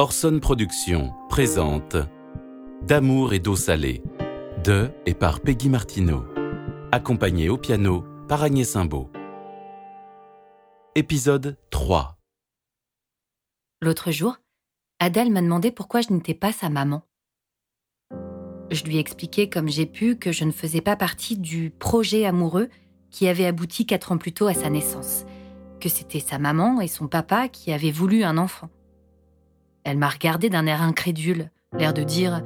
Orson Productions présente D'amour et d'eau salée de et par Peggy Martineau, accompagné au piano par Agnès Simbaud. Épisode 3 L'autre jour, Adèle m'a demandé pourquoi je n'étais pas sa maman. Je lui ai expliqué comme j'ai pu que je ne faisais pas partie du projet amoureux qui avait abouti quatre ans plus tôt à sa naissance, que c'était sa maman et son papa qui avaient voulu un enfant. Elle m'a regardé d'un air incrédule, l'air de dire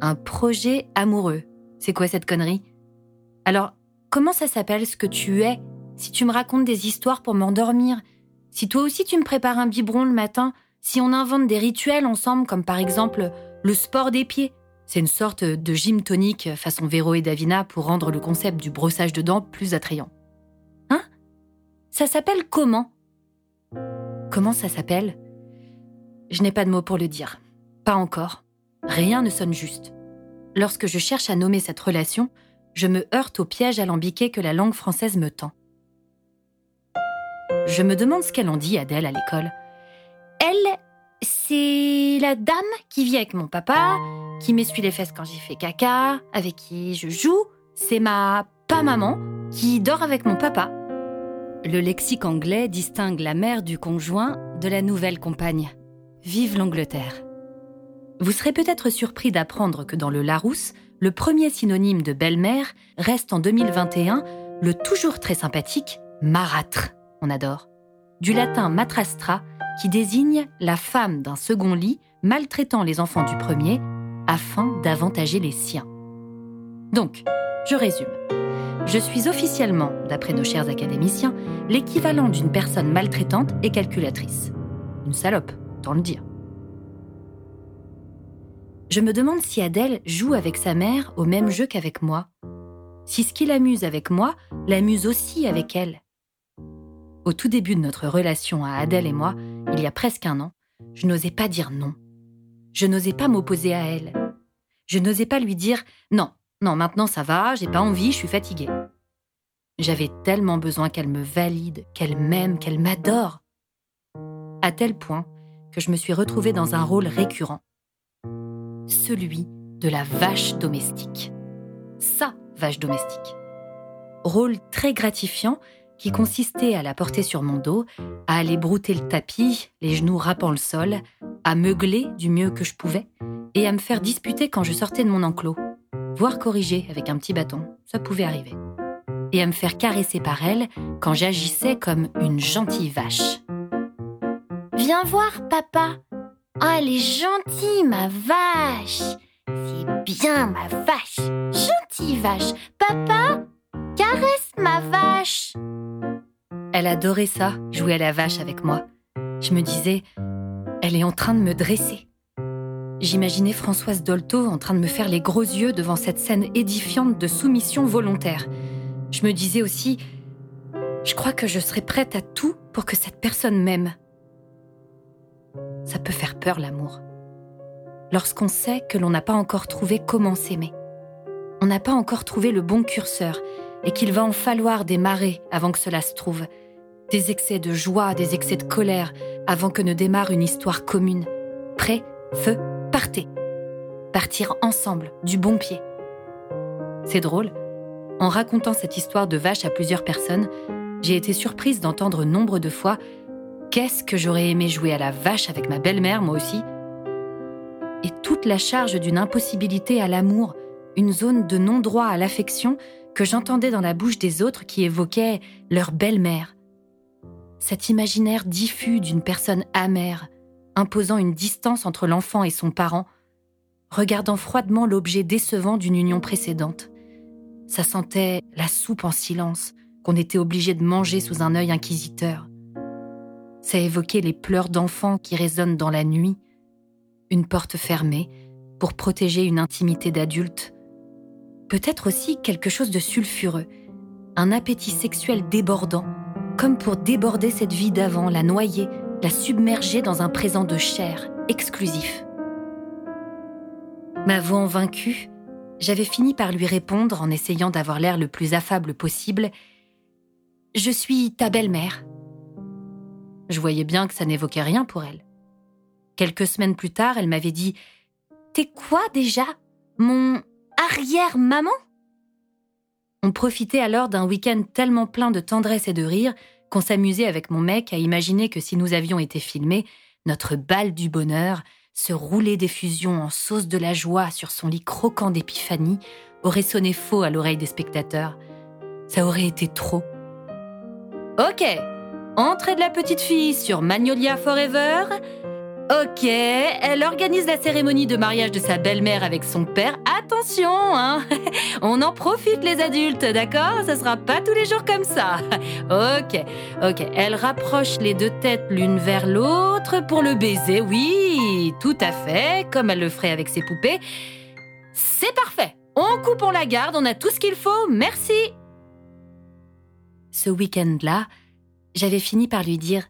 Un projet amoureux. C'est quoi cette connerie? Alors, comment ça s'appelle ce que tu es si tu me racontes des histoires pour m'endormir? Si toi aussi tu me prépares un biberon le matin Si on invente des rituels ensemble, comme par exemple le sport des pieds. C'est une sorte de gym tonique façon Véro et Davina pour rendre le concept du brossage de dents plus attrayant. Hein? Ça s'appelle comment? Comment ça s'appelle? Je n'ai pas de mots pour le dire. Pas encore. Rien ne sonne juste. Lorsque je cherche à nommer cette relation, je me heurte au piège alambiqué que la langue française me tend. Je me demande ce qu'elle en dit, Adèle, à l'école. Elle, c'est la dame qui vit avec mon papa, qui m'essuie les fesses quand j'y fais caca, avec qui je joue. C'est ma pas maman qui dort avec mon papa. Le lexique anglais distingue la mère du conjoint de la nouvelle compagne. Vive l'Angleterre. Vous serez peut-être surpris d'apprendre que dans le Larousse, le premier synonyme de belle-mère reste en 2021 le toujours très sympathique marâtre. On adore. Du latin matrastra, qui désigne la femme d'un second lit maltraitant les enfants du premier afin d'avantager les siens. Donc, je résume. Je suis officiellement, d'après nos chers académiciens, l'équivalent d'une personne maltraitante et calculatrice. Une salope, Je me demande si Adèle joue avec sa mère au même jeu qu'avec moi. Si ce qui l'amuse avec moi l'amuse aussi avec elle. Au tout début de notre relation à Adèle et moi, il y a presque un an, je n'osais pas dire non. Je n'osais pas m'opposer à elle. Je n'osais pas lui dire non, non, maintenant ça va, j'ai pas envie, je suis fatiguée. J'avais tellement besoin qu'elle me valide, qu'elle m'aime, qu'elle m'adore. À tel point que je me suis retrouvée dans un rôle récurrent. Celui de la vache domestique. Sa vache domestique. Rôle très gratifiant qui consistait à la porter sur mon dos, à aller brouter le tapis, les genoux rappant le sol, à meugler du mieux que je pouvais, et à me faire disputer quand je sortais de mon enclos, voire corriger avec un petit bâton, ça pouvait arriver, et à me faire caresser par elle quand j'agissais comme une gentille vache. Viens voir, papa. Oh, elle est gentille, ma vache. C'est bien, ma vache. Gentille vache. Papa, caresse ma vache. Elle adorait ça, jouer à la vache avec moi. Je me disais, elle est en train de me dresser. J'imaginais Françoise Dolto en train de me faire les gros yeux devant cette scène édifiante de soumission volontaire. Je me disais aussi, je crois que je serais prête à tout pour que cette personne m'aime ça peut faire peur l'amour. Lorsqu'on sait que l'on n'a pas encore trouvé comment s'aimer. On n'a pas encore trouvé le bon curseur et qu'il va en falloir des marées avant que cela se trouve. Des excès de joie, des excès de colère avant que ne démarre une histoire commune. Prêt, feu, partez. Partir ensemble, du bon pied. C'est drôle. En racontant cette histoire de vache à plusieurs personnes, j'ai été surprise d'entendre nombre de fois Qu'est-ce que j'aurais aimé jouer à la vache avec ma belle-mère, moi aussi Et toute la charge d'une impossibilité à l'amour, une zone de non-droit à l'affection que j'entendais dans la bouche des autres qui évoquaient leur belle-mère. Cet imaginaire diffus d'une personne amère, imposant une distance entre l'enfant et son parent, regardant froidement l'objet décevant d'une union précédente. Ça sentait la soupe en silence qu'on était obligé de manger sous un œil inquisiteur. Ça évoquait les pleurs d'enfants qui résonnent dans la nuit, une porte fermée pour protéger une intimité d'adulte. Peut-être aussi quelque chose de sulfureux, un appétit sexuel débordant, comme pour déborder cette vie d'avant, la noyer, la submerger dans un présent de chair exclusif. M'avouant vaincu, j'avais fini par lui répondre en essayant d'avoir l'air le plus affable possible Je suis ta belle-mère. Je voyais bien que ça n'évoquait rien pour elle. Quelques semaines plus tard, elle m'avait dit T'es quoi déjà? Mon arrière-maman? On profitait alors d'un week-end tellement plein de tendresse et de rire qu'on s'amusait avec mon mec à imaginer que si nous avions été filmés, notre balle du bonheur, se rouler d'effusion en sauce de la joie sur son lit croquant d'épiphanie, aurait sonné faux à l'oreille des spectateurs. Ça aurait été trop. Ok, entrée de la petite fille sur Magnolia Forever, Ok, elle organise la cérémonie de mariage de sa belle-mère avec son père. Attention, hein On en profite les adultes, d'accord? Ça sera pas tous les jours comme ça. Ok, ok. Elle rapproche les deux têtes l'une vers l'autre pour le baiser. Oui, tout à fait, comme elle le ferait avec ses poupées. C'est parfait. On coupe, on la garde, on a tout ce qu'il faut. Merci. Ce week-end-là, j'avais fini par lui dire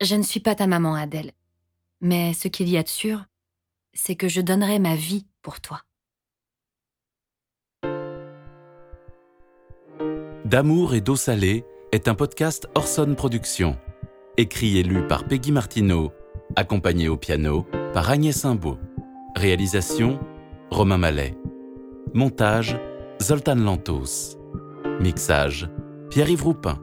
Je ne suis pas ta maman, Adèle. Mais ce qu'il y a de sûr, c'est que je donnerai ma vie pour toi. D'amour et d'eau salée est un podcast Orson Productions, écrit et lu par Peggy Martineau, accompagné au piano par Agnès Simbaud. Réalisation Romain Mallet. Montage Zoltan Lantos. Mixage Pierre-Yves Roupin.